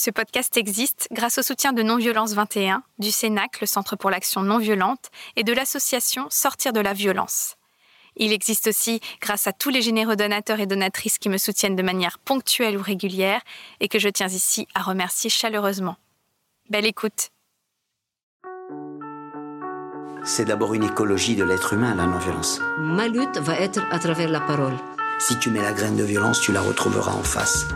Ce podcast existe grâce au soutien de Non-Violence 21, du CENAC, le Centre pour l'action non violente, et de l'association Sortir de la violence. Il existe aussi grâce à tous les généreux donateurs et donatrices qui me soutiennent de manière ponctuelle ou régulière et que je tiens ici à remercier chaleureusement. Belle écoute. C'est d'abord une écologie de l'être humain, la non-violence. Ma lutte va être à travers la parole. Si tu mets la graine de violence, tu la retrouveras en face.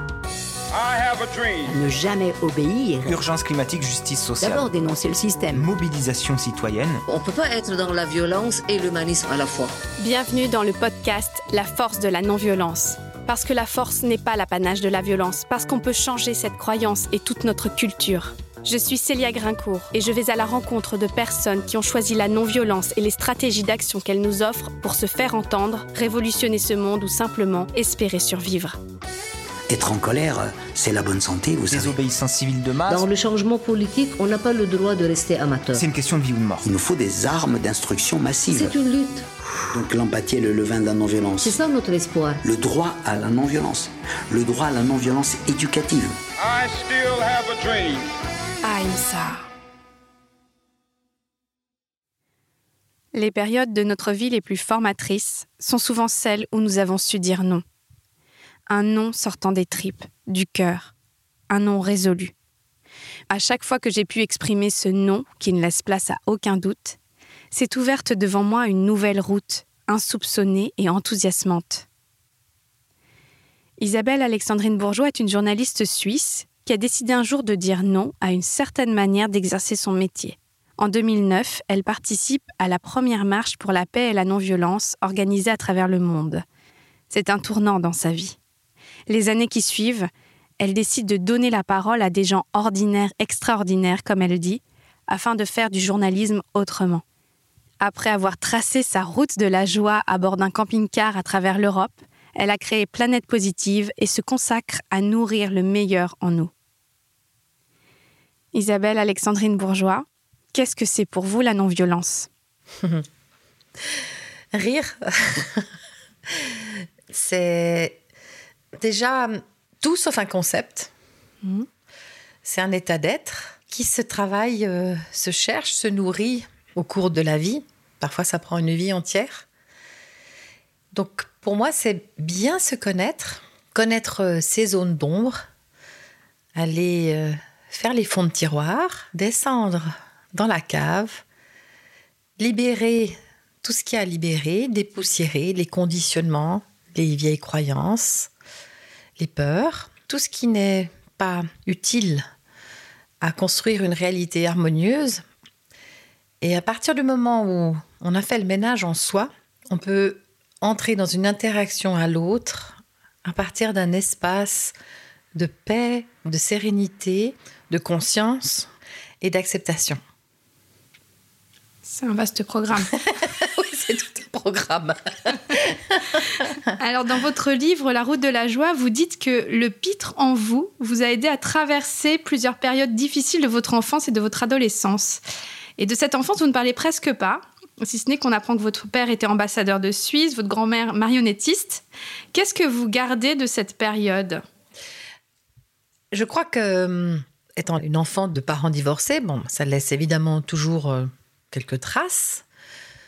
Ne jamais obéir. Urgence climatique, justice sociale. D'abord dénoncer le système. Mobilisation citoyenne. On ne peut pas être dans la violence et l'humanisme à la fois. Bienvenue dans le podcast La force de la non-violence. Parce que la force n'est pas l'apanage de la violence, parce qu'on peut changer cette croyance et toute notre culture. Je suis Célia Grincourt et je vais à la rencontre de personnes qui ont choisi la non-violence et les stratégies d'action qu'elle nous offre pour se faire entendre, révolutionner ce monde ou simplement espérer survivre. Être en colère, c'est la bonne santé, vous savez. Désobéissance civile de masse. Dans le changement politique, on n'a pas le droit de rester amateur. C'est une question de vie ou de mort. Il nous faut des armes d'instruction massive. C'est une lutte. Donc l'empathie est le levain de la non-violence. C'est ça notre espoir. Le droit à la non-violence. Le droit à la non-violence éducative. I still have a dream. Ahimsa. Les périodes de notre vie les plus formatrices sont souvent celles où nous avons su dire non. Un non sortant des tripes, du cœur. Un non résolu. À chaque fois que j'ai pu exprimer ce non qui ne laisse place à aucun doute, s'est ouverte devant moi une nouvelle route, insoupçonnée et enthousiasmante. Isabelle Alexandrine Bourgeois est une journaliste suisse qui a décidé un jour de dire non à une certaine manière d'exercer son métier. En 2009, elle participe à la première marche pour la paix et la non-violence organisée à travers le monde. C'est un tournant dans sa vie. Les années qui suivent, elle décide de donner la parole à des gens ordinaires, extraordinaires, comme elle dit, afin de faire du journalisme autrement. Après avoir tracé sa route de la joie à bord d'un camping-car à travers l'Europe, elle a créé Planète Positive et se consacre à nourrir le meilleur en nous. Isabelle Alexandrine Bourgeois, qu'est-ce que c'est pour vous la non-violence? Rire, c'est déjà tout sauf un concept. Mhm. C'est un état d'être qui se travaille, euh, se cherche, se nourrit au cours de la vie. Parfois, ça prend une vie entière. Donc, pour moi, c'est bien se connaître, connaître euh, ses zones d'ombre, aller euh, faire les fonds de tiroir, descendre dans la cave, libérer tout ce qu'il y a à libérer, dépoussiérer les conditionnements, les vieilles croyances, les peurs, tout ce qui n'est pas utile à construire une réalité harmonieuse. Et à partir du moment où on a fait le ménage en soi, on peut entrer dans une interaction à l'autre à partir d'un espace de paix, de sérénité, de conscience et d'acceptation. C'est un vaste programme. c'est tout un programme. Alors, dans votre livre La route de la joie, vous dites que le pitre en vous vous a aidé à traverser plusieurs périodes difficiles de votre enfance et de votre adolescence. Et de cette enfance, vous ne parlez presque pas, si ce n'est qu'on apprend que votre père était ambassadeur de Suisse, votre grand-mère marionnettiste. Qu'est-ce que vous gardez de cette période? Je crois que, hum, étant une enfant de parents divorcés, bon, ça laisse évidemment toujours euh, quelques traces.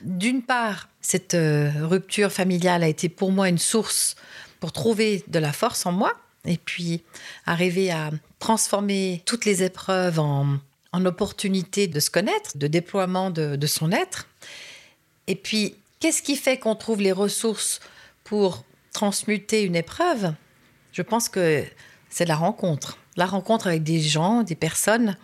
D'une part, cette euh, rupture familiale a été pour moi une source pour trouver de la force en moi et puis arriver à transformer toutes les épreuves en, en opportunités de se connaître, de déploiement de, de son être. Et puis, qu'est-ce qui fait qu'on trouve les ressources pour transmuter une épreuve? Je pense que c'est la rencontre. La rencontre avec des gens, des personnes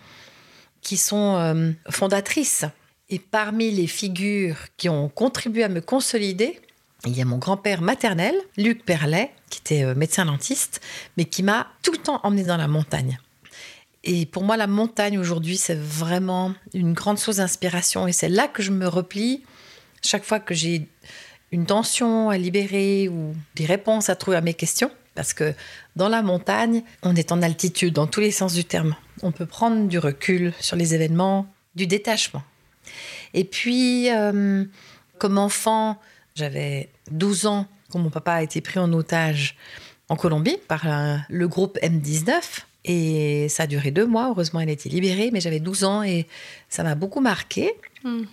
qui sont euh, fondatrices. Et parmi les figures qui ont contribué à me consolider, il y a mon grand-père maternel, Luc Perlet, qui était euh, médecin dentiste, mais qui m'a tout le temps emmené dans la montagne. Et pour moi, la montagne aujourd'hui, c'est vraiment une grande source d'inspiration. Et c'est là que je me replie chaque fois que j'ai une tension à libérer ou des réponses à trouver à mes questions. Parce que dans la montagne, on est en altitude dans tous les sens du terme. On peut prendre du recul sur les événements, du détachement. Et puis, euh, comme enfant, j'avais 12 ans quand mon papa a été pris en otage en Colombie par euh, le groupe M19. Et ça a duré deux mois. Heureusement, elle a été libérée, mais j'avais 12 ans et ça m'a beaucoup marqué. Hmm.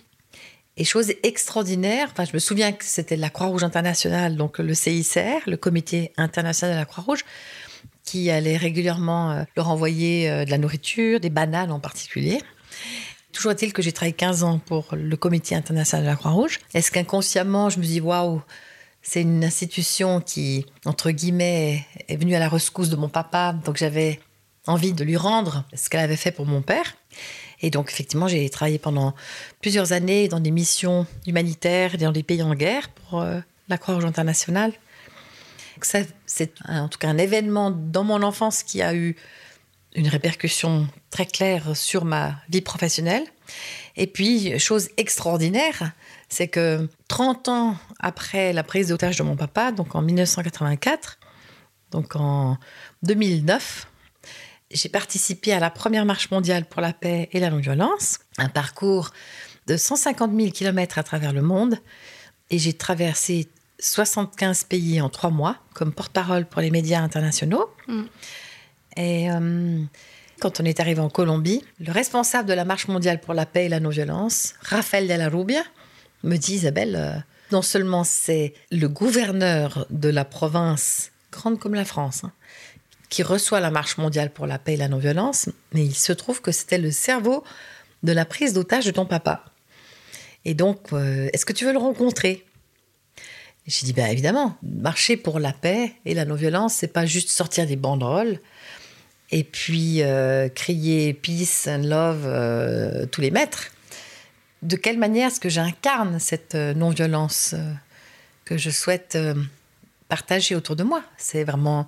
Et chose extraordinaire, enfin, je me souviens que c'était la Croix-Rouge internationale, donc le CICR, le Comité international de la Croix-Rouge, qui allait régulièrement euh, leur envoyer de la nourriture, des bananes en particulier. Toujours est-il que j'ai travaillé 15 ans pour le Comité international de la Croix-Rouge. Est-ce qu'inconsciemment, je me dis, waouh, c'est une institution qui, entre guillemets, est venue à la rescousse de mon papa, donc j'avais envie de lui rendre ce qu'elle avait fait pour mon père. Et donc, effectivement, j'ai travaillé pendant plusieurs années dans des missions humanitaires dans des pays en guerre pour euh, la Croix-Rouge internationale. ça, c'est en tout cas un événement dans mon enfance qui a eu une répercussion très claire sur ma vie professionnelle. Et puis, chose extraordinaire, c'est que 30 ans après la prise d'otage de mon papa, donc en 1984, donc en 2009, j'ai participé à la première marche mondiale pour la paix et la non-violence, un parcours de 150 000 km à travers le monde, et j'ai traversé 75 pays en trois mois comme porte-parole pour les médias internationaux. Mm. Et euh, quand on est arrivé en Colombie, le responsable de la marche mondiale pour la paix et la non-violence, Rafael de la Rubia, me dit Isabelle, euh, non seulement c'est le gouverneur de la province grande comme la France, hein, qui reçoit la marche mondiale pour la paix et la non-violence, mais il se trouve que c'était le cerveau de la prise d'otage de ton papa. Et donc, euh, est-ce que tu veux le rencontrer? J'ai dit, ben évidemment, marcher pour la paix et la non-violence, c'est pas juste sortir des banderoles et puis euh, crier peace and love euh, tous les mètres. De quelle manière est-ce que j'incarne cette non-violence que je souhaite partager autour de moi? C'est vraiment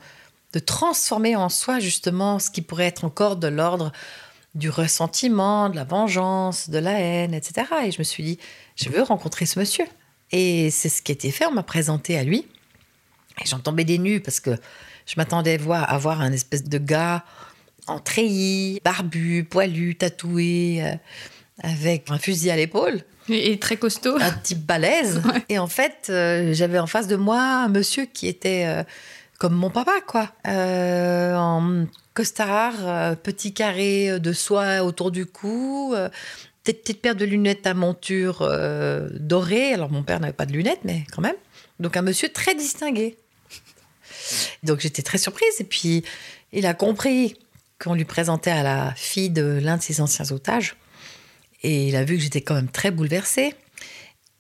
de transformer en soi justement ce qui pourrait être encore de l'ordre du ressentiment, de la vengeance, de la haine, etc. Et je me suis dit, je veux rencontrer ce monsieur. Et c'est ce qui a été fait, on m'a présenté à lui. Et j'en tombais des nues parce que je m'attendais à voir un espèce de gars en treillis, barbu, poilu, tatoué, euh, avec un fusil à l'épaule. Et très costaud. Un type balèze. Et en fait, euh, j'avais en face de moi un monsieur qui était... Euh, comme mon papa, quoi. En costard, petit carré de soie autour du cou, euh, petite paire de lunettes à monture dorée. Alors, mon père n'avait pas de lunettes, mais quand même. Donc, un monsieur très distingué. Donc, j'étais très surprise. Et puis, il a compris qu'on lui présentait à la fille de l'un de ses anciens otages. Et il a vu que j'étais quand même très bouleversée.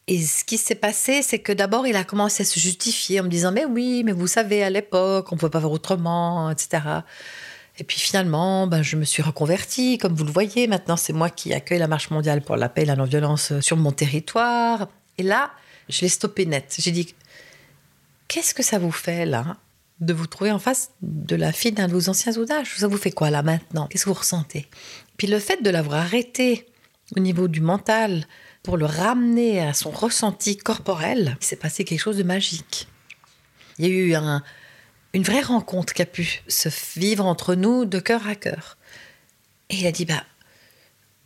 Et ce qui s'est passé, c'est que d'abord, il a commencé à se justifier en me disant Mais oui, mais vous savez, à l'époque, on ne pouvait pas faire autrement, etc. Et puis finalement, ben, je me suis reconvertie, comme vous le voyez. Maintenant, c'est moi qui accueille la Marche mondiale pour la paix et la non-violence sur mon territoire. Et là, je l'ai stoppé net. J'ai dit Qu'est-ce que ça vous fait, là, de vous trouver en face de la fille d'un de vos anciens otages Ça vous fait quoi, là, maintenant? Qu'est-ce que vous ressentez? Puis le fait de l'avoir arrêté au niveau du mental, pour le ramener à son ressenti corporel, il s'est passé quelque chose de magique. Il y a eu une vraie rencontre qui a pu se vivre entre nous de cœur à cœur. Et il a dit, bah,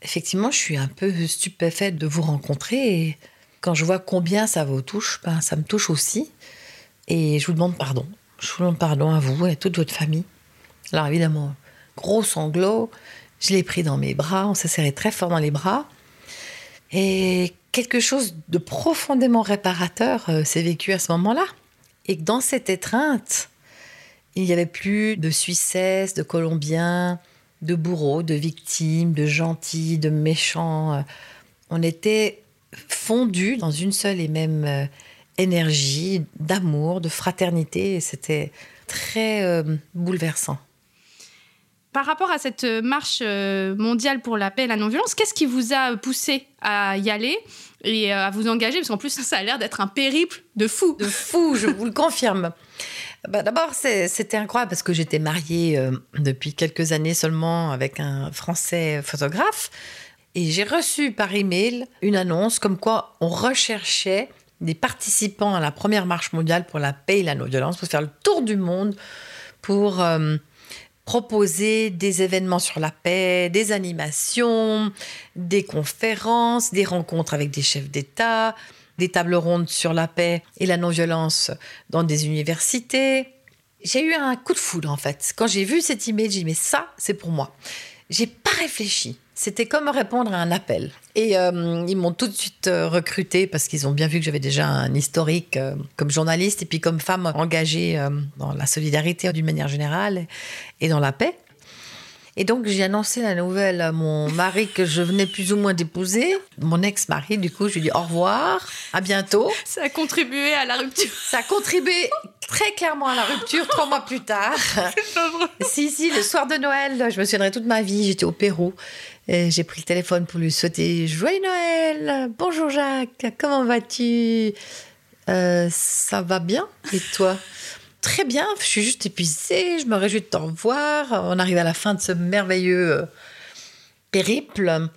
effectivement, je suis un peu stupéfaite de vous rencontrer. Et quand je vois combien ça vous touche, ben, ça me touche aussi. Et je vous demande pardon. Je vous demande pardon à vous et à toute votre famille. Alors évidemment, gros sanglot, je l'ai pris dans mes bras, on s'est serré très fort dans les bras. Et quelque chose de profondément réparateur euh, s'est vécu à ce moment-là. Et dans cette étreinte, il n'y avait plus de Suissesse, de Colombiens, de bourreaux, de victimes, de gentils, de méchants. On était fondus dans une seule et même euh, énergie d'amour, de fraternité. C'était très euh, bouleversant. Par rapport à cette marche euh, mondiale pour la paix et la non-violence, qu'est-ce qui vous a poussé à y aller et euh, à vous engager? Parce qu'en plus, ça a l'air d'être un périple de fou. De fou, je vous le confirme. Bah, D'abord, c'était incroyable parce que j'étais mariée depuis quelques années seulement avec un Français photographe. Et j'ai reçu par email une annonce comme quoi on recherchait des participants à la première marche mondiale pour la paix et la non-violence pour faire le tour du monde pour proposer des événements sur la paix, des animations, des conférences, des rencontres avec des chefs d'État, des tables rondes sur la paix et la non-violence dans des universités. j'ai eu un coup de foudre en fait. Quand j'ai vu cette image, j'ai dit mais ça, c'est pour moi. J'ai pas réfléchi. C'était comme répondre à un appel. Et euh, ils m'ont tout de suite euh, recruté parce qu'ils ont bien vu que j'avais déjà un historique euh, comme journaliste et puis comme femme engagée dans la solidarité d'une manière générale et dans la paix. Et donc, j'ai annoncé la nouvelle à mon mari que je venais plus ou moins d'épouser. Mon ex-mari, du coup, je lui ai dit au revoir, à bientôt. Ça a contribué à la rupture. Ça a contribué très clairement à la rupture trois mois plus tard. si, si, le soir de Noël, je me souviendrai toute ma vie, j'étais au Pérou. J'ai pris le téléphone pour lui souhaiter Joyeux Noël Bonjour Jacques, comment vas-tu? Euh, Ça va bien? Et toi? Très bien, je suis juste épuisée, je me réjouis de te revoir. On arrive à la fin de ce merveilleux euh, périple.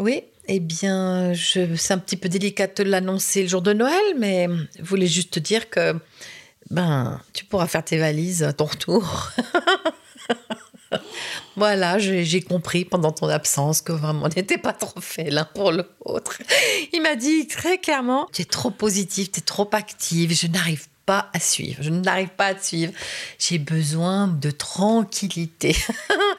Oui, eh bien, c'est un petit peu délicat de l'annoncer le jour de Noël, mais je voulais juste te dire que ben, tu pourras faire tes valises à ton retour. voilà, j'ai compris pendant ton absence que vraiment on n'était pas trop fait l'un pour l'autre. Il m'a dit très clairement, tu es trop positive, tu es trop active, je n'arrive pas à suivre. Je n'arrive pas à suivre. J'ai besoin de tranquillité.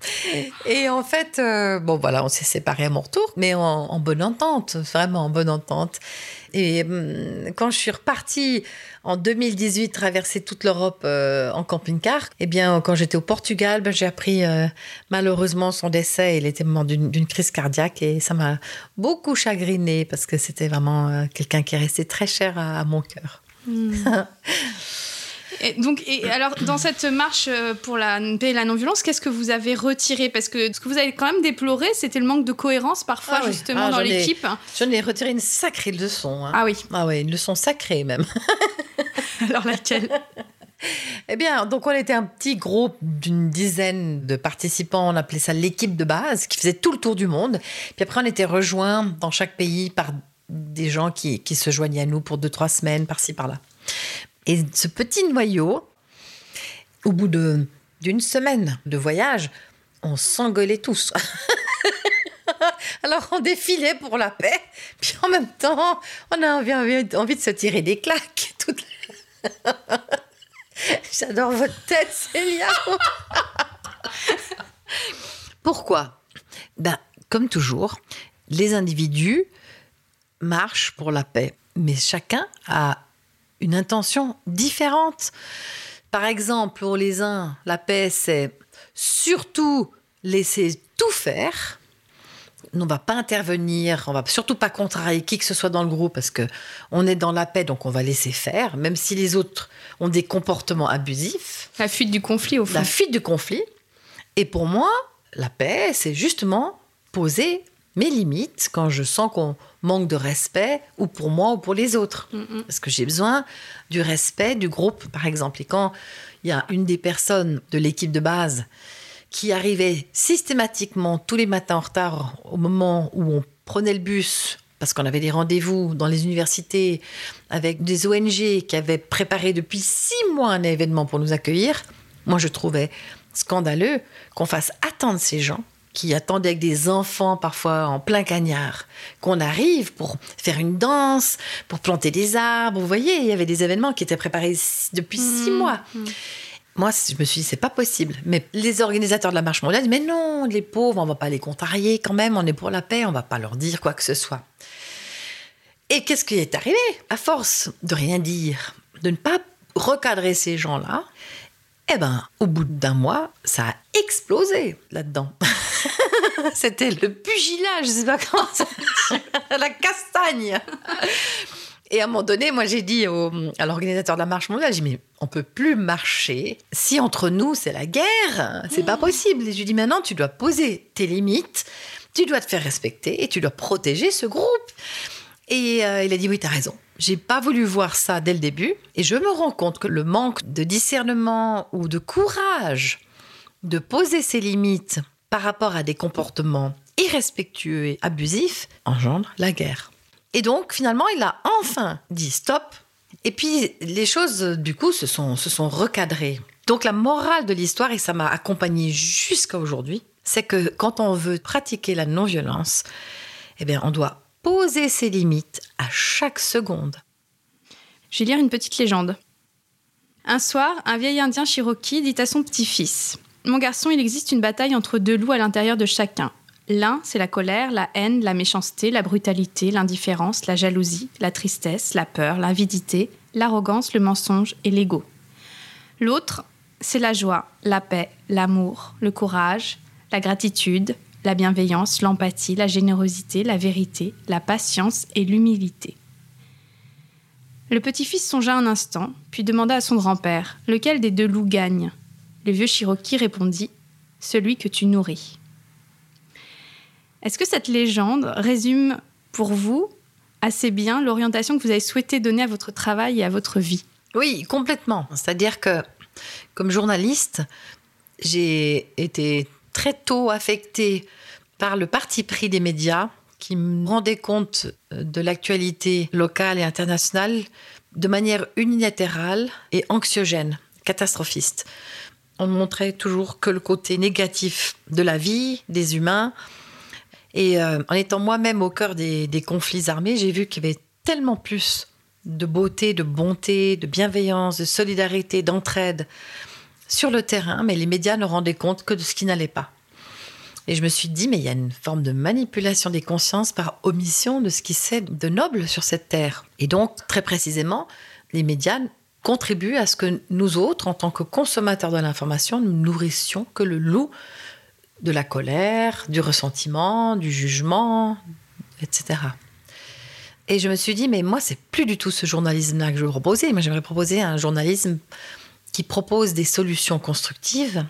et en fait, euh, bon voilà, on s'est séparés à mon retour, mais en, bonne entente, vraiment en bonne entente. Et hum, quand je suis repartie en 2018 traverser toute l'Europe euh, en camping-car, eh bien, quand j'étais au Portugal, ben, j'ai appris euh, malheureusement son décès. Il était mort d'une crise cardiaque et ça m'a beaucoup chagrinée parce que c'était vraiment quelqu'un qui est resté très cher à mon cœur. Hmm. Et donc, et alors, dans cette marche euh, pour la paix et la non-violence, qu'est-ce que vous avez retiré? Parce que ce que vous avez quand même déploré, c'était le manque de cohérence parfois, ah justement, ah, dans l'équipe. J'en ai retiré une sacrée leçon. Hein. Ah oui. Ah oui, une leçon sacrée même. alors laquelle? Eh bien, donc on était un petit groupe d'une dizaine de participants, on appelait ça l'équipe de base, qui faisait tout le tour du monde. Puis après, on était rejoints dans chaque pays par des gens qui, se joignaient à nous pour deux, trois semaines, par-ci, par-là. Et ce petit noyau, au bout d'une semaine de voyage, on s'engueulait tous. Alors on défilait pour la paix, puis en même temps, on a envie, envie, de se tirer des claques. J'adore votre tête, Célia. Pourquoi? Ben, Comme toujours, les individus marche pour la paix, mais chacun a une intention différente. Par exemple, pour les uns, la paix, c'est surtout laisser tout faire. On ne va pas intervenir, on va surtout pas contrarier qui que ce soit dans le groupe parce que on est dans la paix, donc on va laisser faire, même si les autres ont des comportements abusifs. La fuite du conflit, au fond. La fuite du conflit. Et pour moi, la paix, c'est justement poser mes limites quand je sens qu'on manque de respect, ou pour moi ou pour les autres. Parce que j'ai besoin du respect du groupe, par exemple. Et quand il y a une des personnes de l'équipe de base qui arrivait systématiquement tous les matins en retard au moment où on prenait le bus, parce qu'on avait des rendez-vous dans les universités avec des ONG qui avaient préparé depuis six mois un événement pour nous accueillir, moi je trouvais scandaleux qu'on fasse attendre ces gens qui attendaient avec des enfants parfois en plein cagnard, qu'on arrive pour faire une danse, pour planter des arbres. Vous voyez, il y avait des événements qui étaient préparés depuis six mmh. mois. Mmh. Moi, je me suis dit, c'est pas possible. Mais les organisateurs de la marche mondiale disent, mais non, les pauvres, on va pas les contrarier quand même, on est pour la paix, on va pas leur dire quoi que ce soit. Et qu'est-ce qui est arrivé? À force de rien dire, de ne pas recadrer ces gens-là, eh ben, au bout d'un mois, ça a explosé là-dedans. C'était le pugilat, je sais pas comment ça la castagne. Et à un moment donné, moi j'ai dit à l'organisateur de la marche mondiale, j'ai dit mais on peut plus marcher si entre nous c'est la guerre, c'est pas possible. Et je lui dis maintenant tu dois poser tes limites, tu dois te faire respecter et tu dois protéger ce groupe. Et euh, il a dit oui, tu as raison. J'ai pas voulu voir ça dès le début et je me rends compte que le manque de discernement ou de courage de poser ses limites par rapport à des comportements irrespectueux et abusifs engendre la guerre. Et donc finalement, il a enfin dit stop. Et puis les choses du coup se sont, se sont recadrées. Donc la morale de l'histoire, et ça m'a accompagné jusqu'à aujourd'hui, c'est que quand on veut pratiquer la non-violence, eh bien on doit poser ses limites à chaque seconde. Je vais lire une petite légende. Un soir, un vieil indien Cherokee dit à son petit-fils Mon garçon, il existe une bataille entre deux loups à l'intérieur de chacun. L'un, c'est la colère, la haine, la méchanceté, la brutalité, l'indifférence, la jalousie, la tristesse, la peur, l'avidité, l'arrogance, le mensonge et l'ego. L'autre, c'est la joie, la paix, l'amour, le courage, la gratitude, la bienveillance, l'empathie, la générosité, la vérité, la patience et l'humilité. Le petit-fils songea un instant, puis demanda à son grand-père Lequel des deux loups gagne? Le vieux Cherokee répondit Celui que tu nourris. Est-ce que cette légende résume pour vous assez bien l'orientation que vous avez souhaité donner à votre travail et à votre vie? Oui, complètement. C'est-à-dire que, comme journaliste, j'ai été très tôt affectée par le parti pris des médias qui me rendait compte de l'actualité locale et internationale de manière unilatérale et anxiogène, catastrophiste. On montrait toujours que le côté négatif de la vie, des humains, et euh, en étant moi-même au cœur des, conflits armés, j'ai vu qu'il y avait tellement plus de beauté, de bonté, de bienveillance, de solidarité, d'entraide sur le terrain, mais les médias ne rendaient compte que de ce qui n'allait pas. Et je me suis dit, mais il y a une forme de manipulation des consciences par omission de ce qui s'est de noble sur cette terre. Et donc, très précisément, les médias contribuent à ce que nous autres, en tant que consommateurs de l'information, nous nourrissions que le loup de la colère, du ressentiment, du jugement, etc. Et je me suis dit, mais moi, c'est plus du tout ce journalisme-là que je veux proposer. Moi, j'aimerais proposer un journalisme qui propose des solutions constructives,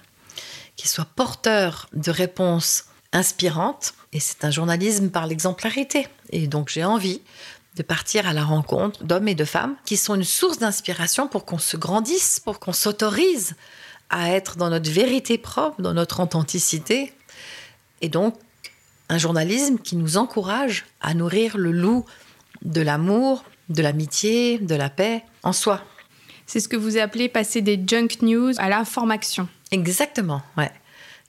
qui soit porteur de réponses inspirantes. Et c'est un journalisme par l'exemplarité. Et donc, j'ai envie de partir à la rencontre d'hommes et de femmes qui sont une source d'inspiration pour qu'on se grandisse, pour qu'on s'autorise à être dans notre vérité propre, dans notre authenticité. Et donc, un journalisme qui nous encourage à nourrir le loup de l'amour, de l'amitié, de la paix en soi. C'est ce que vous appelez passer des junk news à l'information. Exactement, ouais.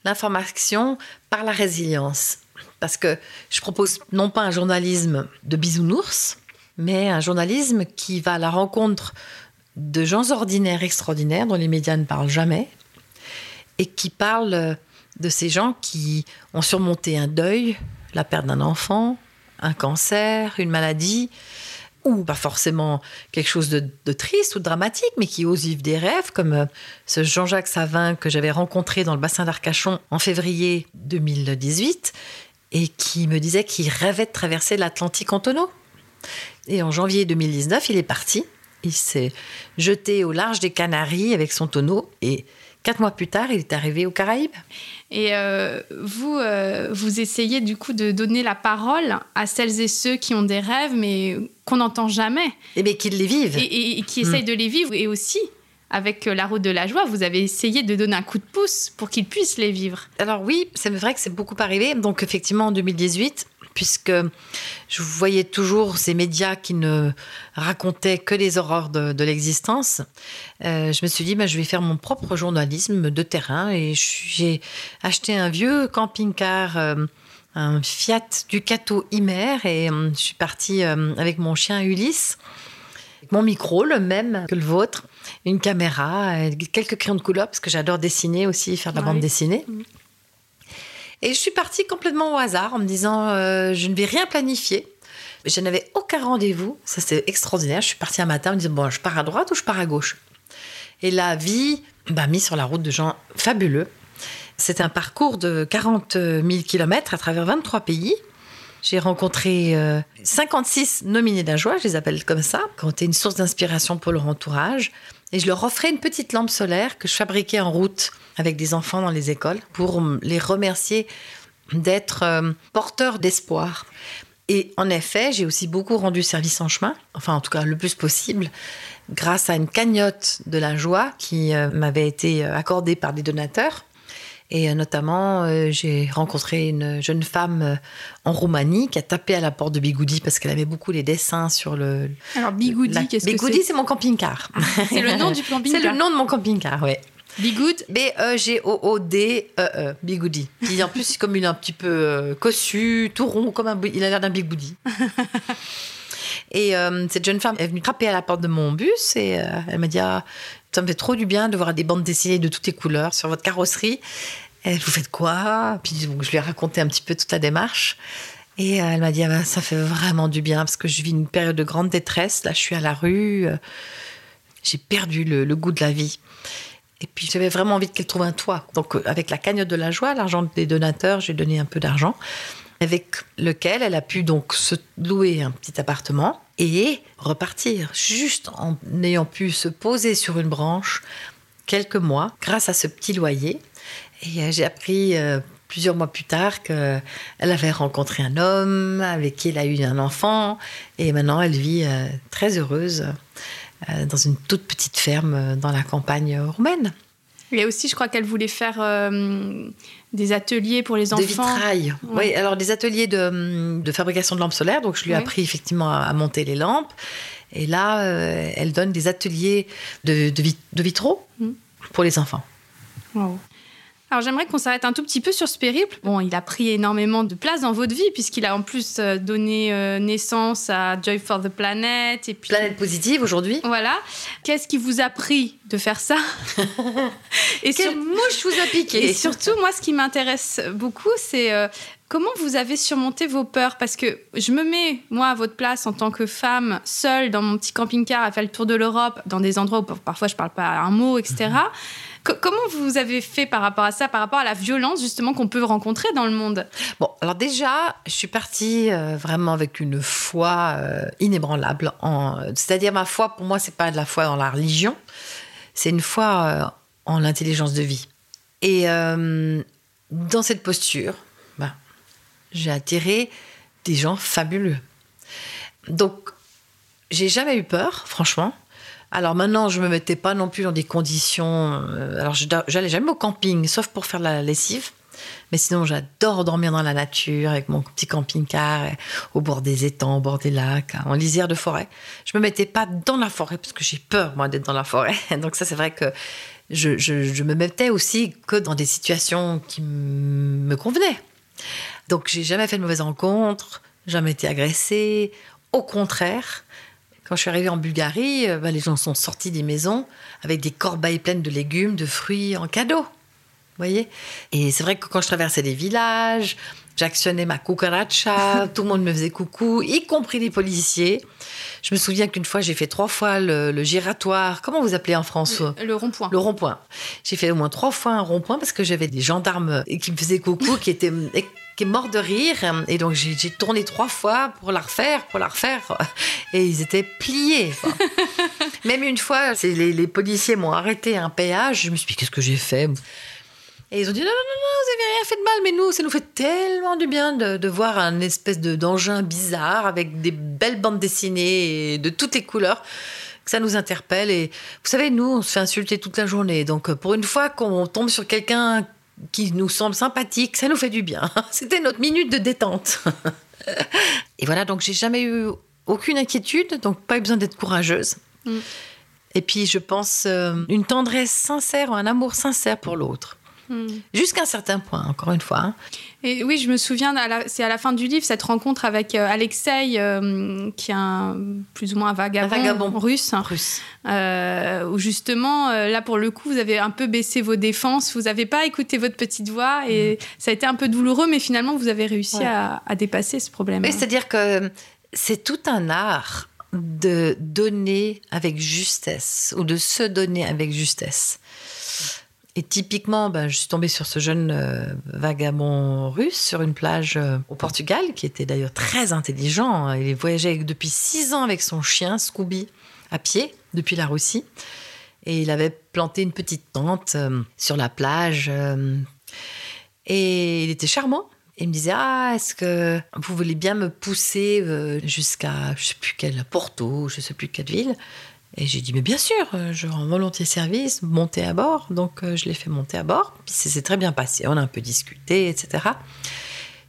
L'information par la résilience. Parce que je propose non pas un journalisme de bisounours, mais un journalisme qui va à la rencontre de gens ordinaires extraordinaires dont les médias ne parlent jamais et qui parlent de ces gens qui ont surmonté un deuil, la perte d'un enfant, un cancer, une maladie, ou pas forcément quelque chose de, triste ou de dramatique, mais qui osent vivre des rêves, comme euh, ce Jean-Jacques Savin que j'avais rencontré dans le bassin d'Arcachon en février 2018, et qui me disait qu'il rêvait de traverser l'Atlantique en tonneau. Et en janvier 2019, il est parti il s'est jeté au large des Canaries avec son tonneau et quatre mois plus tard, il est arrivé aux Caraïbes. Et euh, vous, euh, vous essayez du coup de donner la parole à celles et ceux qui ont des rêves mais qu'on n'entend jamais. Et eh mais qui les vivent. Et, qui essayent mm. de les vivre. Et aussi, avec euh, la route de la joie, vous avez essayé de donner un coup de pouce pour qu'ils puissent les vivre. Alors oui, c'est vrai que c'est beaucoup arrivé. Donc effectivement, en 2018, puisque je voyais toujours ces médias qui ne racontaient que les horreurs de, l'existence. Euh, je me suis dit, bah, je vais faire mon propre journalisme de terrain et j'ai acheté un vieux camping-car. Euh, un Fiat Ducato Imer et euh, je suis partie avec mon chien Ulysse mon micro, le même que le vôtre, une caméra, quelques crayons de couleur, parce que j'adore dessiner aussi, faire de la bande dessinée. Et je suis partie complètement au hasard en me disant euh, je ne vais rien planifier. Je n'avais aucun rendez-vous. Ça, c'est extraordinaire. Je suis partie un matin en me disant bon, je pars à droite ou je pars à gauche? Et la vie m'a mis sur la route de gens fabuleux. C'est un parcours de 40 000 km à travers 23 pays. J'ai rencontré 56 euh, nominés d'un joie, je les appelle comme ça, qui ont été une source d'inspiration pour leur entourage. Et je leur offrais une petite lampe solaire que je fabriquais en route avec des enfants dans les écoles pour les remercier d'être euh, porteurs d'espoir. Et en effet, j'ai aussi beaucoup rendu service en chemin, enfin en tout cas le plus possible, grâce à une cagnotte de la joie qui euh, m'avait été accordée par des donateurs. Et notamment, j'ai rencontré une jeune femme en Roumanie qui a tapé à la porte de Bigoudi parce qu'elle avait beaucoup les dessins sur le. Alors Bigoudi, qu'est-ce que c'est Bigoudi, c'est mon camping-car. c'est le nom du camping-car. C'est le nom de mon camping-car, oui. Bigoud B-E-G-O-O-D-E-E. Bigoudi. Qui en plus, c'est comme il est un petit peu euh, cossu, tout rond, comme un, il a l'air d'un Bigoudi. Et euh, cette jeune femme est venue frapper à la porte de mon bus et euh, elle m'a dit ah, Ça me fait trop du bien de voir des bandes dessinées de toutes les couleurs sur votre carrosserie. Et vous faites quoi? Puis je lui ai raconté un petit peu toute la démarche. Et euh, elle m'a dit ah ben, Ça fait vraiment du bien parce que je vis une période de grande détresse. Là, je suis à la rue. J'ai perdu le, le goût de la vie. Et puis j'avais vraiment envie qu'elle trouve un toit. Donc avec la cagnotte de la joie, l'argent des donateurs, j'ai donné un peu d'argent avec lequel elle a pu donc se louer un petit appartement et repartir, juste en ayant pu se poser sur une branche quelques mois grâce à ce petit loyer. Et euh, j'ai appris euh, plusieurs mois plus tard qu'elle avait rencontré un homme avec qui elle a eu un enfant et maintenant elle vit euh, très heureuse dans une toute petite ferme dans la campagne roumaine. Et aussi, je crois qu'elle voulait faire des ateliers pour les enfants. De vitrail. Oui, alors des ateliers de, de, fabrication de lampes solaires. Donc je lui ai appris effectivement à, monter les lampes. Et là, euh, elle donne des ateliers de, de, de vitraux mm. pour les enfants. Wow. Alors j'aimerais qu'on s'arrête un tout petit peu sur ce périple. Bon, il a pris énormément de place dans votre vie puisqu'il a en plus euh, donné euh, naissance à Joy for the Planet et puis Planète positive aujourd'hui. Voilà. Qu'est-ce qui vous a pris de faire ça? Et Quelle mouche vous a piqué? Et surtout, moi, ce qui m'intéresse beaucoup, c'est euh, Comment vous avez surmonté vos peurs? Parce que je me mets, moi, à votre place en tant que femme, seule dans mon petit camping-car à faire le tour de l'Europe, dans des endroits où parfois je parle pas un mot, etc. comment vous avez fait par rapport à ça, par rapport à la violence justement qu'on peut rencontrer dans le monde? Bon, alors déjà, je suis partie euh, vraiment avec une foi euh, inébranlable. C'est-à-dire ma foi, pour moi, c'est pas de la foi dans la religion, c'est une foi euh, en l'intelligence de vie. Et dans cette posture, j'ai attiré des gens fabuleux. Donc, j'ai jamais eu peur, franchement. Alors maintenant, je me mettais pas non plus dans des conditions. Euh, alors, j'allais jamais au camping, sauf pour faire la lessive. Mais sinon, j'adore dormir dans la nature avec mon petit camping-car euh, au bord des étangs, au bord des lacs, en lisière de forêt. Je me mettais pas dans la forêt parce que j'ai peur, moi, d'être dans la forêt. Donc ça, c'est vrai que je, je, me mettais aussi que dans des situations qui me convenaient. Donc, j'ai jamais fait de mauvaises rencontres, jamais été agressée. Au contraire, quand je suis arrivée en Bulgarie, euh, bah, les gens sont sortis des maisons avec des corbeilles pleines de légumes, de fruits en cadeau. Vous voyez Et c'est vrai que quand je traversais des villages, j'actionnais ma cucaracha, tout le monde me faisait coucou, y compris les policiers. Je me souviens qu'une fois, j'ai fait trois fois le, giratoire. Comment vous appelez en France Le, rond-point. Le rond-point. J'ai fait au moins trois fois un rond-point parce que j'avais des gendarmes qui me faisaient coucou, qui étaient qui est mort de rire. Et donc, j'ai tourné trois fois pour la refaire, pour la refaire. Et ils étaient pliés. Même une fois, les, les policiers m'ont arrêté un péage. Je me suis dit, qu'est-ce que j'ai fait et ils ont dit non, non, non, vous n'avez rien fait de mal, mais nous, ça nous fait tellement du bien de, de voir un espèce d'engin bizarre avec des belles bandes dessinées de toutes les couleurs que ça nous interpelle. Et vous savez, nous, on se fait insulter toute la journée. Donc, pour une fois qu'on tombe sur quelqu'un qui nous semble sympathique, ça nous fait du bien. C'était notre minute de détente. Et voilà, donc j'ai jamais eu aucune inquiétude, donc pas eu besoin d'être courageuse. Mm. Et puis je pense euh, une tendresse sincère, un amour sincère pour l'autre. Hmm. Jusqu'à un certain point, encore une fois. Hein. Et oui, je me souviens, c'est à la fin du livre, cette rencontre avec euh, Alexei, euh, qui est un, plus ou moins un vagabond, russe. russe. Euh, où justement, là pour le coup, vous avez un peu baissé vos défenses, vous n'avez pas écouté votre petite voix et hmm. ça a été un peu douloureux, mais finalement, vous avez réussi à, à, dépasser ce problème. Oui, c'est-à-dire que c'est tout un art de donner avec justesse ou de se donner avec justesse. Et typiquement, ben, je suis tombée sur ce jeune euh, vagabond russe sur une plage euh, au Portugal, qui était d'ailleurs très intelligent. Il voyageait depuis six ans avec son chien Scooby à pied depuis la Russie. Et il avait planté une petite tente euh, sur la plage. et il était charmant. il me disait Ah, est-ce que vous voulez bien me pousser jusqu'à, je sais plus quel, Porto, je sais plus quelle ville et j'ai dit, mais bien sûr, euh, je rends volontiers service, monter à bord. Donc, euh, je l'ai fait monter à bord. Puis, c'est très bien passé. On a un peu discuté, etc.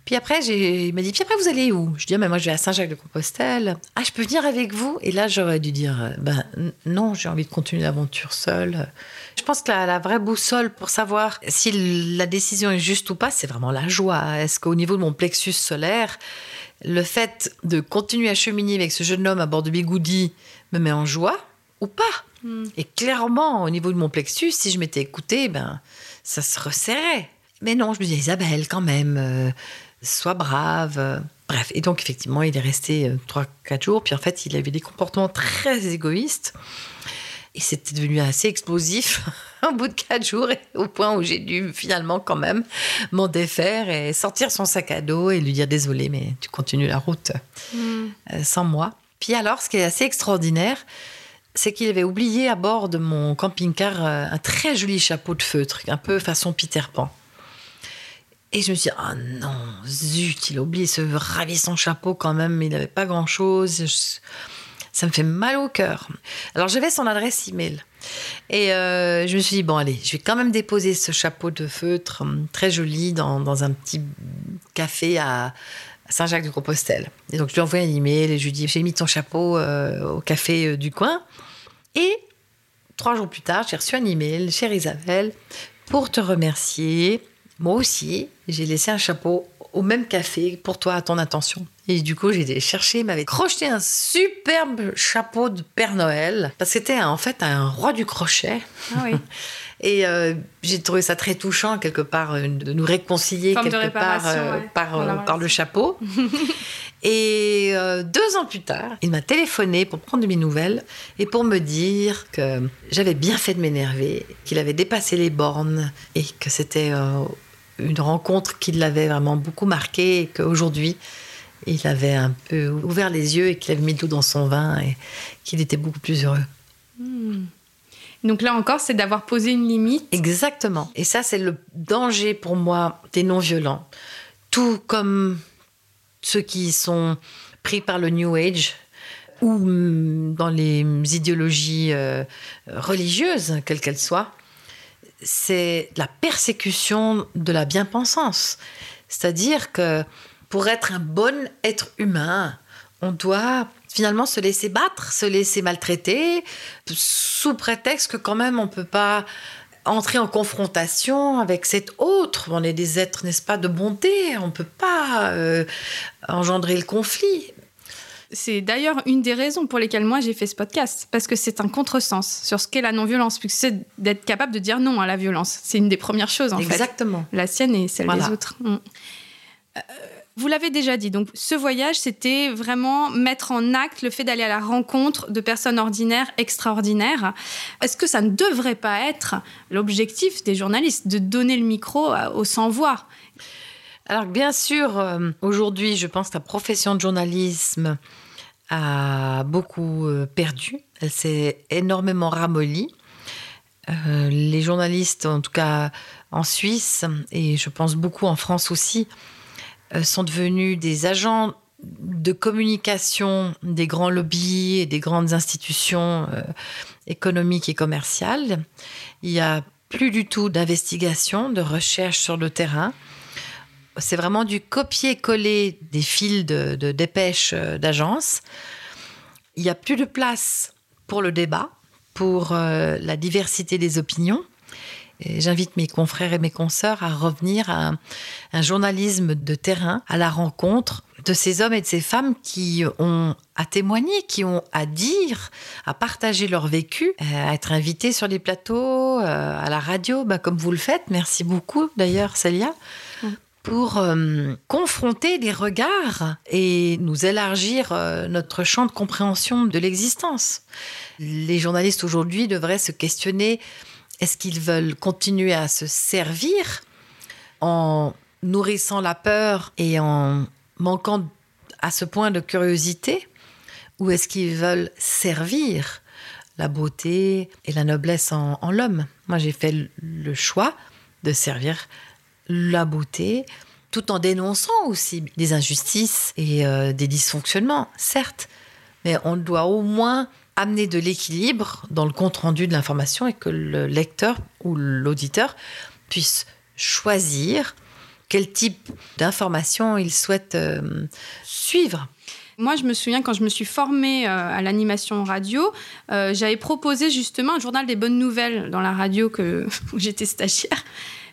Puis après, il m'a dit, puis après, vous allez où? Je dis, ah, mais moi, je vais à Saint-Jacques-de-Compostelle. Ah, je peux venir avec vous? Et là, j'aurais dû dire, euh, ben non, j'ai envie de continuer l'aventure seule. Je pense que la, vraie boussole pour savoir si la décision est juste ou pas, c'est vraiment la joie. Est-ce qu'au niveau de mon plexus solaire, le fait de continuer à cheminer avec ce jeune homme à bord de Bigoudi me met en joie? Ou pas. Et clairement, au niveau de mon plexus, si je m'étais écoutée, ben, ça se resserrait. Mais non, je me disais, Isabelle, quand même, euh, sois brave. Euh. Bref, et donc effectivement, il est resté 3-4 euh, jours. Puis en fait, il avait des comportements très égoïstes. Et c'était devenu assez explosif au bout de 4 jours, au point où j'ai dû finalement quand même m'en défaire et sortir son sac à dos et lui dire désolé, mais tu continues la route hmm. sans moi. Puis alors, ce qui est assez extraordinaire, c'est qu'il avait oublié à bord de mon camping-car un très joli chapeau de feutre, un peu façon Peter Pan. Et je me suis dit, ah non, zut, il a oublié ce ravissant chapeau quand même, il n'avait pas grand-chose. Ça me fait mal au cœur. Alors j'avais son adresse email. Et euh, je me suis dit, bon allez, je vais quand même déposer ce chapeau de feutre hum, très joli dans, un petit café à Saint-Jacques-de-Compostelle. Et donc je lui ai envoyé un email et je lui ai dit, j'ai mis ton chapeau euh, au café euh, du coin. Et trois jours plus tard, j'ai reçu un email, chère Isabelle, pour te remercier moi aussi, j'ai laissé un chapeau au même café pour toi à ton attention. Et du coup, j'ai été chercher, il m'avait crocheté un superbe chapeau de Père Noël, parce que c'était en fait un roi du crochet. Ah oui. Et euh, j'ai trouvé ça très touchant, quelque part, euh, de nous réconcilier quelque part euh, par, par, le chapeau. et deux ans plus tard, il m'a téléphoné pour prendre de mes nouvelles et pour me dire que j'avais bien fait de m'énerver, qu'il avait dépassé les bornes et que c'était une rencontre qui l'avait vraiment beaucoup marqué et qu'aujourd'hui, il avait un peu ouvert les yeux et qu'il avait mis de l'eau dans son vin et qu'il était beaucoup plus heureux. Hmm. Donc là encore, c'est d'avoir posé une limite. Exactement. Et ça, c'est le danger pour moi des non-violents. Tout comme ceux qui sont pris par le New Age ou hmm, dans les idéologies euh, religieuses, quelles qu'elles soient, c'est la persécution de la bien-pensance. C'est-à-dire que pour être un bon être humain, on doit finalement se laisser battre, se laisser maltraiter, sous prétexte que quand même on ne peut pas entrer en confrontation avec cet autre. On est des êtres, n'est-ce pas, de bonté. On ne peut pas euh, engendrer le conflit. C'est d'ailleurs une des raisons pour lesquelles moi j'ai fait ce podcast, parce que c'est un contresens sur ce qu'est la non-violence, puisque c'est d'être capable de dire non à la violence. C'est une des premières choses en fait. Exactement. La sienne et celle des autres. Mm. Euh, vous l'avez déjà dit, donc ce voyage, c'était vraiment mettre en acte le fait d'aller à la rencontre de personnes ordinaires, extraordinaires. Est-ce que ça ne devrait pas être l'objectif des journalistes, de donner le micro aux sans-voix? Alors bien sûr, euh, aujourd'hui, je pense que la profession de journalisme a beaucoup euh, perdu. Elle s'est énormément ramollie. Euh, les journalistes, en tout cas en Suisse, et je pense beaucoup en France aussi, sont devenus des agents de communication des grands lobbies et des grandes institutions économiques et commerciales. Il n'y a plus du tout d'investigation, de recherche sur le terrain c'est vraiment du copier-coller des fils de, dépêches euh, d'agence. Il n'y a plus de place pour le débat, pour euh, la diversité des opinions. J'invite mes confrères et mes consoeurs à revenir à un, journalisme de terrain, à la rencontre de ces hommes et de ces femmes qui ont à témoigner, qui ont à dire, à partager leur vécu, à être invités sur les plateaux, euh, à la radio, bah, comme vous le faites. Merci beaucoup d'ailleurs, Célia pour euh, confronter des regards et nous élargir euh, notre champ de compréhension de l'existence. Les journalistes aujourd'hui devraient se questionner est-ce qu'ils veulent continuer à se servir en nourrissant la peur et en manquant à ce point de curiosité? Ou est-ce qu'ils veulent servir la beauté et la noblesse en, l'homme? Moi, j'ai fait le choix de servir la beauté, tout en dénonçant aussi des injustices et euh, des dysfonctionnements, certes, mais on doit au moins amener de l'équilibre dans le compte-rendu de l'information et que le lecteur ou l'auditeur puisse choisir quel type d'information ils souhaitent euh, suivre. Moi, je me souviens quand je me suis formée euh, à l'animation radio, euh, j'avais proposé justement un journal des bonnes nouvelles dans la radio que, où j'étais stagiaire.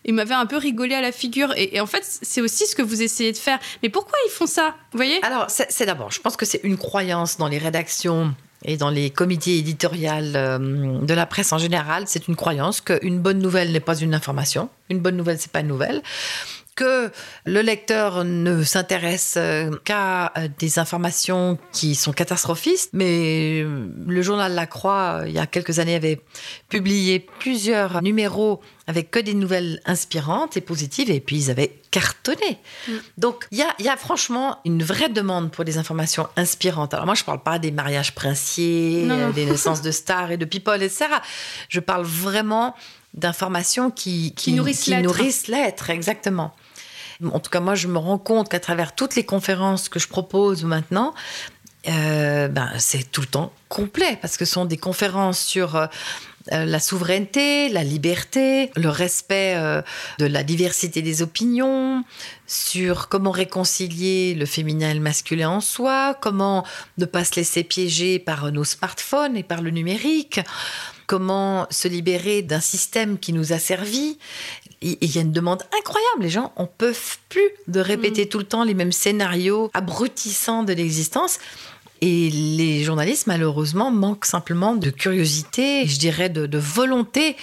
Ils m'avaient un peu rigolé à la figure. Et, et en fait, c'est aussi ce que vous essayez de faire. Mais pourquoi ils font ça Vous voyez? Alors, c'est d'abord, je pense que c'est une croyance dans les rédactions et dans les comités éditoriales euh, de la presse en général. C'est une croyance qu'une bonne nouvelle n'est pas une information. Une bonne nouvelle, c'est pas une nouvelle que le lecteur ne s'intéresse euh, qu'à euh, des informations qui sont catastrophistes, mais euh, le journal La Croix, il y a quelques années, avait publié plusieurs numéros avec que des nouvelles inspirantes et positives, et puis ils avaient cartonné. Mm. Donc il y a, y a franchement une vraie demande pour des informations inspirantes. Alors moi, je parle pas des mariages princiers, Non, non. des naissances de stars et de people, etc. Je parle vraiment d'informations qui, Qui nourrissent qui l'être. nourrissent l'être, exactement. En tout cas, moi, je me rends compte qu'à travers toutes les conférences que je propose maintenant, euh, ben, c'est tout le temps complet parce que ce sont des conférences sur euh, euh, la souveraineté, la liberté, le respect de la diversité des opinions, sur comment réconcilier le féminin et le masculin en soi, comment ne pas se laisser piéger par nos smartphones et par le numérique, comment se libérer d'un système qui nous a servi. Il y a une demande incroyable. Les gens en peuvent plus de répéter tout le temps les mêmes scénarios abrutissants de l'existence. Et les journalistes, malheureusement, manquent simplement de curiosité, je dirais de, de volonté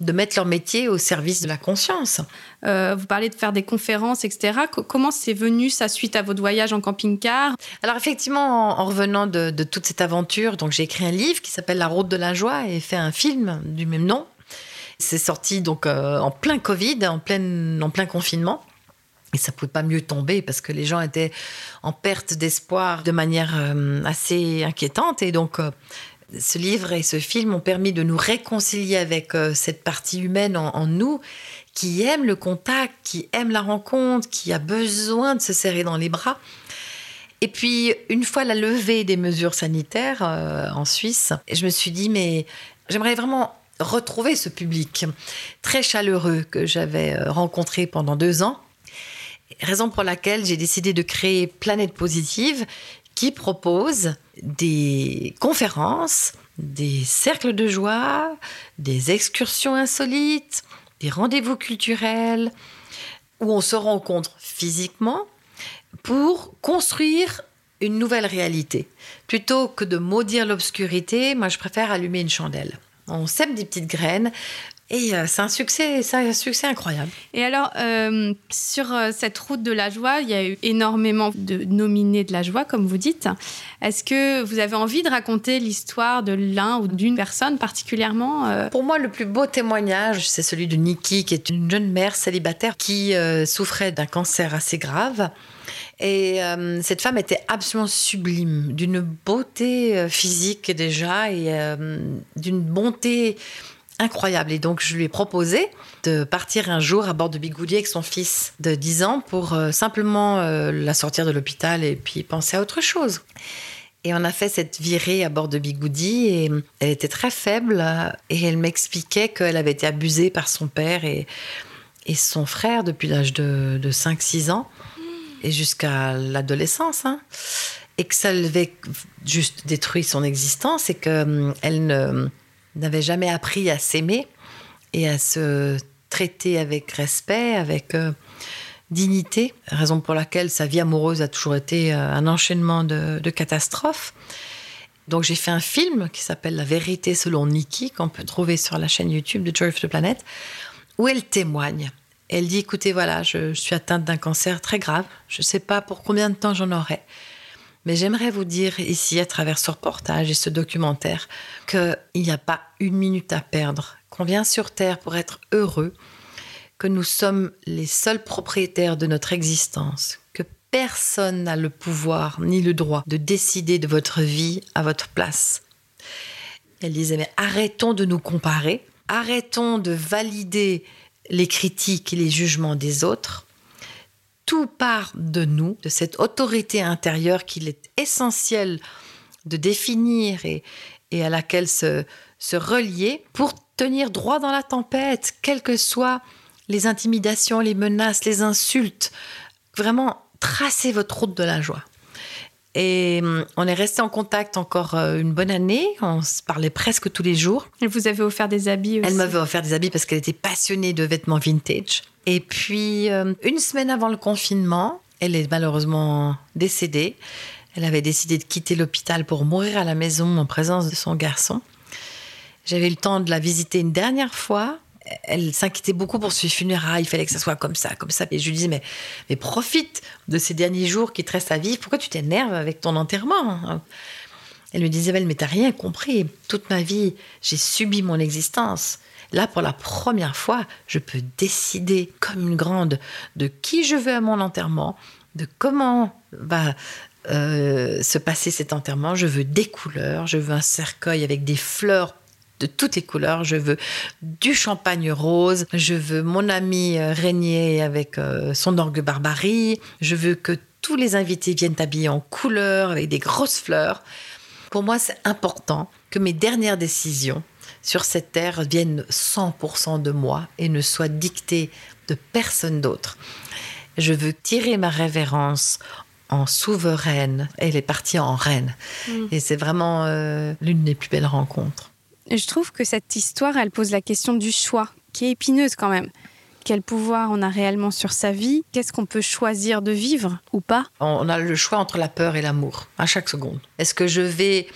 de mettre leur métier au service de la conscience. Euh, Vous parlez de faire des conférences, etc. Co- comment c'est venu ça suite à votre voyage en camping-car? Alors effectivement, en, en revenant de, de toute cette aventure, donc j'ai écrit un livre qui s'appelle La route de la joie et fait un film du même nom. C'est sorti donc euh, en plein Covid, en plein, en plein confinement. Et ça pouvait pas mieux tomber parce que les gens étaient en perte d'espoir de manière euh, assez inquiétante. Et donc, euh, ce livre et ce film ont permis de nous réconcilier avec cette partie humaine en, en nous qui aime le contact, qui aime la rencontre, qui a besoin de se serrer dans les bras. Et puis, une fois la levée des mesures sanitaires en Suisse, je me suis dit, mais j'aimerais vraiment retrouver ce public très chaleureux que j'avais euh, rencontré pendant deux ans. Raison pour laquelle j'ai décidé de créer Planète Positive qui propose des conférences, des cercles de joie, des excursions insolites, des rendez-vous culturels où on se rencontre physiquement pour construire une nouvelle réalité. Plutôt que de maudire l'obscurité, moi je préfère allumer une chandelle. On sème des petites graines et euh, c'est un succès, c'est un succès incroyable. Et alors, euh, sur euh, cette route de la joie, il y a eu énormément de nominés de la joie, comme vous dites. Est-ce que vous avez envie de raconter l'histoire de l'un ou d'une personne particulièrement Pour moi, le plus beau témoignage, c'est celui de Nikki, qui est une jeune mère célibataire qui euh, souffrait d'un cancer assez grave. Et euh, cette femme était absolument sublime, d'une beauté euh, physique déjà et euh, d'une bonté incroyable. Et donc, je lui ai proposé de partir un jour à bord de Bigoudi avec son fils de 10 ans pour simplement la sortir de l'hôpital et puis penser à autre chose. Et on a fait cette virée à bord de Bigoudi et elle était très faible et elle m'expliquait qu'elle avait été abusée par son père et, et son frère depuis l'âge de, de 5-6 ans et jusqu'à l'adolescence. hein. Et que ça avait juste détruit son existence et qu'elle ne, n'avait jamais appris à s'aimer et à se traiter avec respect, avec euh, dignité, raison pour laquelle sa vie amoureuse a toujours été euh, un enchaînement de, de catastrophes. Donc j'ai fait un film qui s'appelle La vérité selon Nikki, qu'on peut trouver sur la chaîne YouTube de Joy of the Planet, où elle témoigne. Elle dit, écoutez, voilà, je, suis atteinte d'un cancer très grave, je ne sais pas pour combien de temps j'en aurai. Mais j'aimerais vous dire ici, à travers ce reportage et ce documentaire, qu'il n'y a pas une minute à perdre, qu'on vient sur Terre pour être heureux, que nous sommes les seuls propriétaires de notre existence, que personne n'a le pouvoir ni le droit de décider de votre vie à votre place. Elle disait, mais arrêtons de nous comparer, arrêtons de valider les critiques et les jugements des autres. Tout part de nous, de cette autorité intérieure qu'il est essentiel de définir et, à laquelle se, se relier pour tenir droit dans la tempête, quelles que soient les intimidations, les menaces, les insultes. Vraiment, tracez votre route de la joie. Et hum, on est resté en contact encore euh, une bonne année. On se parlait presque tous les jours. Elle vous avait offert des habits aussi. Elle m'avait offert des habits parce qu'elle était passionnée de vêtements vintage. Et puis, euh, une semaine avant le confinement, elle est malheureusement décédée. Elle avait décidé de quitter l'hôpital pour mourir à la maison en présence de son garçon. J'avais eu le temps de la visiter une dernière fois elle s'inquiétait beaucoup pour ses funérailles. Il fallait que ça soit comme ça, comme ça. Et je lui disais, mais, mais profite de ces derniers jours qui te restent à vivre. Pourquoi tu t'énerves avec ton enterrement Elle me disait, mais t'as rien compris. Toute ma vie, j'ai subi mon existence. Là, pour la première fois, je peux décider comme une grande de qui je veux à mon enterrement, de comment va euh, se passer cet enterrement. Je veux des couleurs, je veux un cercueil avec des fleurs de toutes les couleurs. Je veux du champagne rose. Je veux mon ami euh, régner avec euh, son orgue barbarie. Je veux que tous les invités viennent habillés en couleurs, avec des grosses fleurs. Pour moi, c'est important que mes dernières décisions sur cette terre viennent 100% de moi et ne soient dictées de personne d'autre. Je veux tirer ma révérence en souveraine. Elle est partie en reine. Mm. Et c'est vraiment euh, l'une des plus belles rencontres. Je trouve que cette histoire, elle pose la question du choix, qui est épineuse quand même. Quel pouvoir on a réellement sur sa vie? Qu'est-ce qu'on peut choisir de vivre ou pas? On a le choix entre la peur et l'amour, à chaque seconde. Est-ce que je vais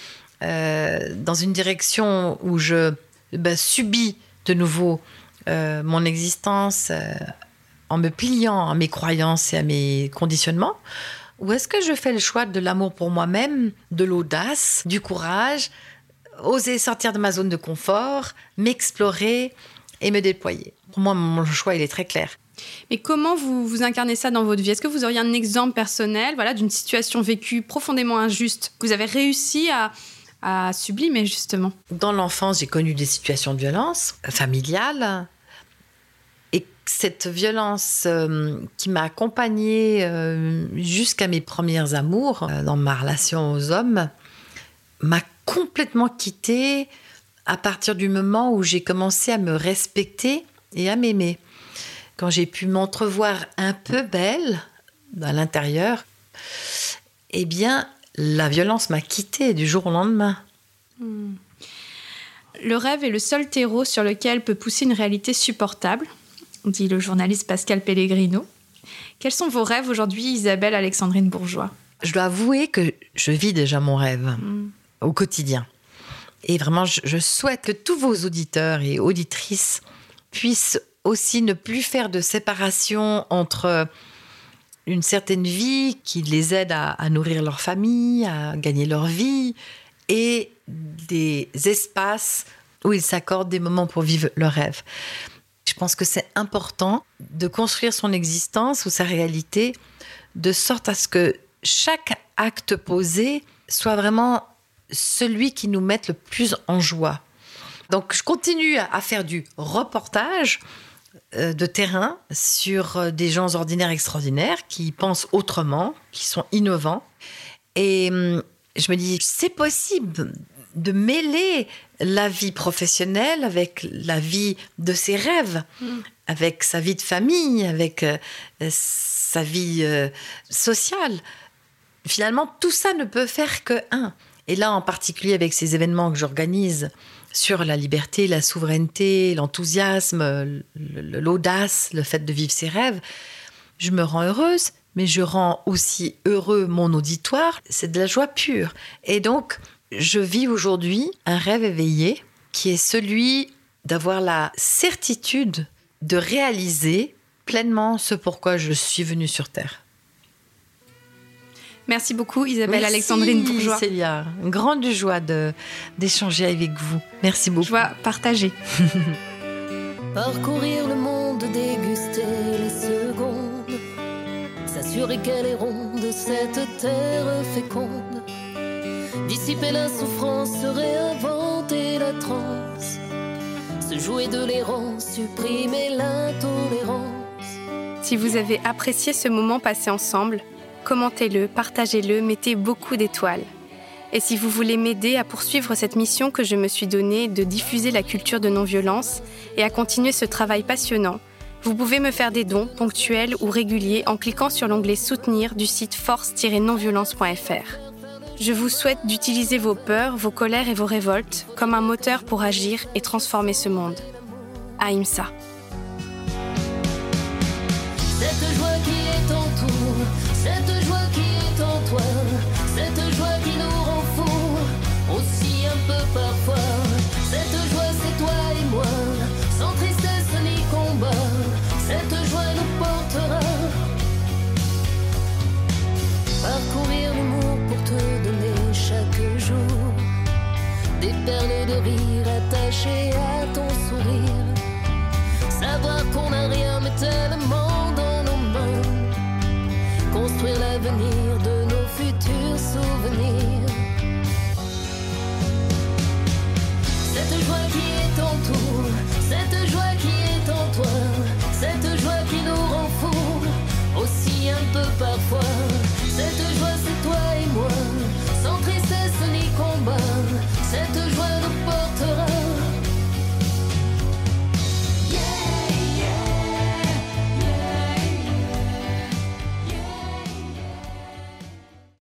euh, dans une direction où je ben, subis de nouveau euh, mon existence euh, en me pliant à mes croyances et à mes conditionnements? Ou est-ce que je fais le choix de l'amour pour moi-même, de l'audace, du courage, oser sortir de ma zone de confort, m'explorer et me déployer. Pour moi, mon choix, il est très clair. Mais comment vous, vous incarnez ça dans votre vie? Est-ce que vous auriez un exemple personnel voilà, d'une situation vécue profondément injuste que vous avez réussi à, à sublimer, justement? Dans l'enfance, j'ai connu des situations de violence familiale. Et cette violence euh, qui m'a accompagnée euh, jusqu'à mes premiers amours euh, dans ma relation aux hommes m'a complètement quittée à partir du moment où j'ai commencé à me respecter et à m'aimer. Quand j'ai pu m'entrevoir un peu belle à l'intérieur, eh bien, la violence m'a quittée du jour au lendemain. Hmm. Le rêve est le seul terreau sur lequel peut pousser une réalité supportable, dit le journaliste Pascal Pellegrino. Quels sont vos rêves aujourd'hui, Isabelle Alexandrine Bourgeois? Je dois avouer que je vis déjà mon rêve hmm. Au quotidien. Et vraiment, je, souhaite que tous vos auditeurs et auditrices puissent aussi ne plus faire de séparation entre une certaine vie qui les aide à, nourrir leur famille, à gagner leur vie, et des espaces où ils s'accordent des moments pour vivre leur rêve. Je pense que c'est important de construire son existence ou sa réalité de sorte à ce que chaque acte posé soit vraiment celui qui nous met le plus en joie. Donc je continue à faire du reportage euh, de terrain sur euh, des gens ordinaires extraordinaires qui pensent autrement, qui sont innovants. Et hum, je me dis, c'est possible de mêler la vie professionnelle avec la vie de ses rêves, mm. avec sa vie de famille, avec euh, sa vie sociale. Finalement, tout ça ne peut faire que un. Et là, en particulier avec ces événements que j'organise sur la liberté, la souveraineté, l'enthousiasme, l'audace, le fait de vivre ses rêves, je me rends heureuse, mais je rends aussi heureux mon auditoire. C'est de la joie pure. Et donc, je vis aujourd'hui un rêve éveillé qui est celui d'avoir la certitude de réaliser pleinement ce pourquoi je suis venue sur Terre. Merci beaucoup Isabelle Alexandrine Bourgeois. Célia, une grande joie d'échanger avec vous. Merci beaucoup. Joie partagée. Parcourir le monde, déguster les secondes, s'assurer qu'elle est ronde, cette terre féconde, dissiper la souffrance, réinventer la transe, se jouer de l'errance, supprimer l'intolérance. Si vous avez apprécié ce moment passé ensemble, commentez-le, partagez-le, mettez beaucoup d'étoiles. Et si vous voulez m'aider à poursuivre cette mission que je me suis donnée de diffuser la culture de non-violence et à continuer ce travail passionnant, Vous pouvez me faire des dons ponctuels ou réguliers en cliquant sur l'onglet Soutenir du site force-nonviolence.fr. Je vous souhaite d'utiliser vos peurs, vos colères et vos révoltes comme un moteur pour agir et transformer ce monde. Aïmsa. Parfois. Cette joie, c'est toi et moi, sans tristesse ni combat. Cette joie nous portera. Parcourir monde pour te donner chaque jour des perles de rire attachées à ton sourire. Savoir qu'on n'a rien, mais tellement Cette joie qui